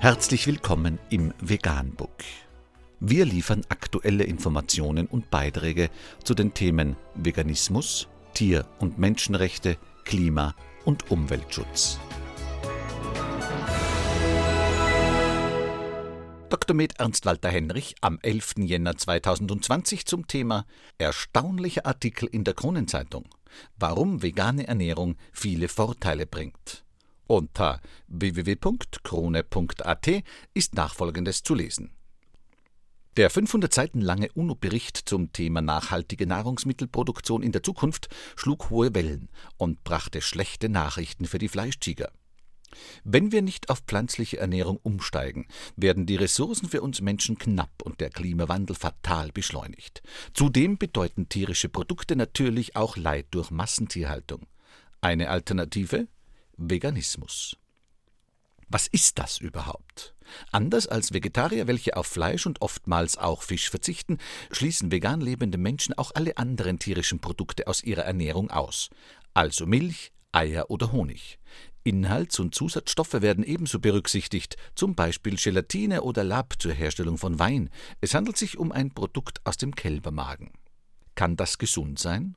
Herzlich willkommen im Veganbook. Wir liefern aktuelle Informationen und Beiträge zu den Themen Veganismus, Tier- und Menschenrechte, Klima- und Umweltschutz. Dr. Med Ernst Walter Henrich am 11. Jänner 2020 zum Thema Erstaunliche Artikel in der Kronenzeitung. Warum vegane Ernährung viele Vorteile bringt. Unter www.krone.at ist nachfolgendes zu lesen. Der 500 Seiten lange UNO-Bericht zum Thema nachhaltige Nahrungsmittelproduktion in der Zukunft schlug hohe Wellen und brachte schlechte Nachrichten für die Fleischtiger. Wenn wir nicht auf pflanzliche Ernährung umsteigen, werden die Ressourcen für uns Menschen knapp und der Klimawandel fatal beschleunigt. Zudem bedeuten tierische Produkte natürlich auch Leid durch Massentierhaltung. Eine Alternative? Veganismus. Was ist das überhaupt? Anders als Vegetarier, welche auf Fleisch und oftmals auch Fisch verzichten, schließen vegan lebende Menschen auch alle anderen tierischen Produkte aus ihrer Ernährung aus, also Milch, Eier oder Honig. Inhalts- und Zusatzstoffe werden ebenso berücksichtigt, zum Beispiel Gelatine oder Lab zur Herstellung von Wein. Es handelt sich um ein Produkt aus dem Kälbermagen. Kann das gesund sein?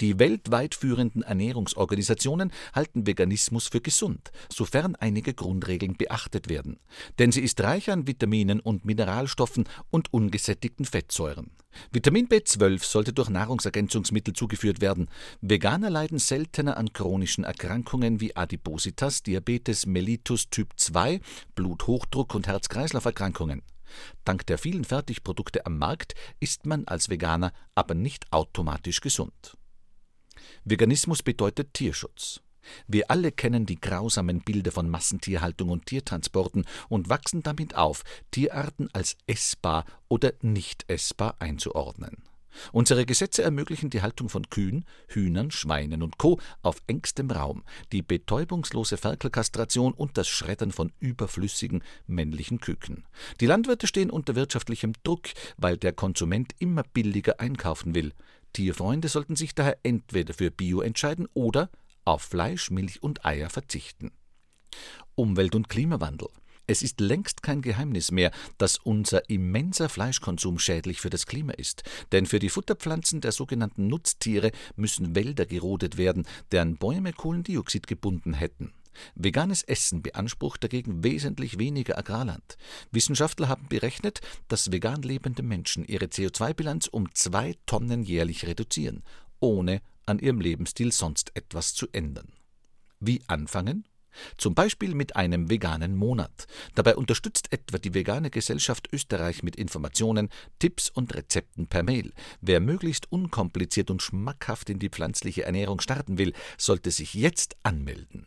Die weltweit führenden Ernährungsorganisationen halten Veganismus für gesund, sofern einige Grundregeln beachtet werden. Denn sie ist reich an Vitaminen und Mineralstoffen und ungesättigten Fettsäuren. Vitamin B12 sollte durch Nahrungsergänzungsmittel zugeführt werden. Veganer leiden seltener an chronischen Erkrankungen wie Adipositas, Diabetes mellitus Typ 2, Bluthochdruck und Herz-Kreislauf-Erkrankungen. Dank der vielen Fertigprodukte am Markt ist man als Veganer aber nicht automatisch gesund. Veganismus bedeutet Tierschutz. Wir alle kennen die grausamen Bilder von Massentierhaltung und Tiertransporten und wachsen damit auf, Tierarten als essbar oder nicht essbar einzuordnen. Unsere Gesetze ermöglichen die Haltung von Kühen, Hühnern, Schweinen und Co. auf engstem Raum, die betäubungslose Ferkelkastration und das Schreddern von überflüssigen männlichen Küken. Die Landwirte stehen unter wirtschaftlichem Druck, weil der Konsument immer billiger einkaufen will. Tierfreunde sollten sich daher entweder für Bio entscheiden oder auf Fleisch, Milch und Eier verzichten. Umwelt- und Klimawandel. Es ist längst kein Geheimnis mehr, dass unser immenser Fleischkonsum schädlich für das Klima ist, denn für die Futterpflanzen der sogenannten Nutztiere müssen Wälder gerodet werden, deren Bäume Kohlendioxid gebunden hätten. Veganes Essen beansprucht dagegen wesentlich weniger Agrarland. Wissenschaftler haben berechnet, dass vegan lebende Menschen ihre CO2-Bilanz um zwei Tonnen jährlich reduzieren, ohne an ihrem Lebensstil sonst etwas zu ändern. Wie anfangen? Zum Beispiel mit einem veganen Monat. Dabei unterstützt etwa die Vegane Gesellschaft Österreich mit Informationen, Tipps und Rezepten per Mail. Wer möglichst unkompliziert und schmackhaft in die pflanzliche Ernährung starten will, sollte sich jetzt anmelden.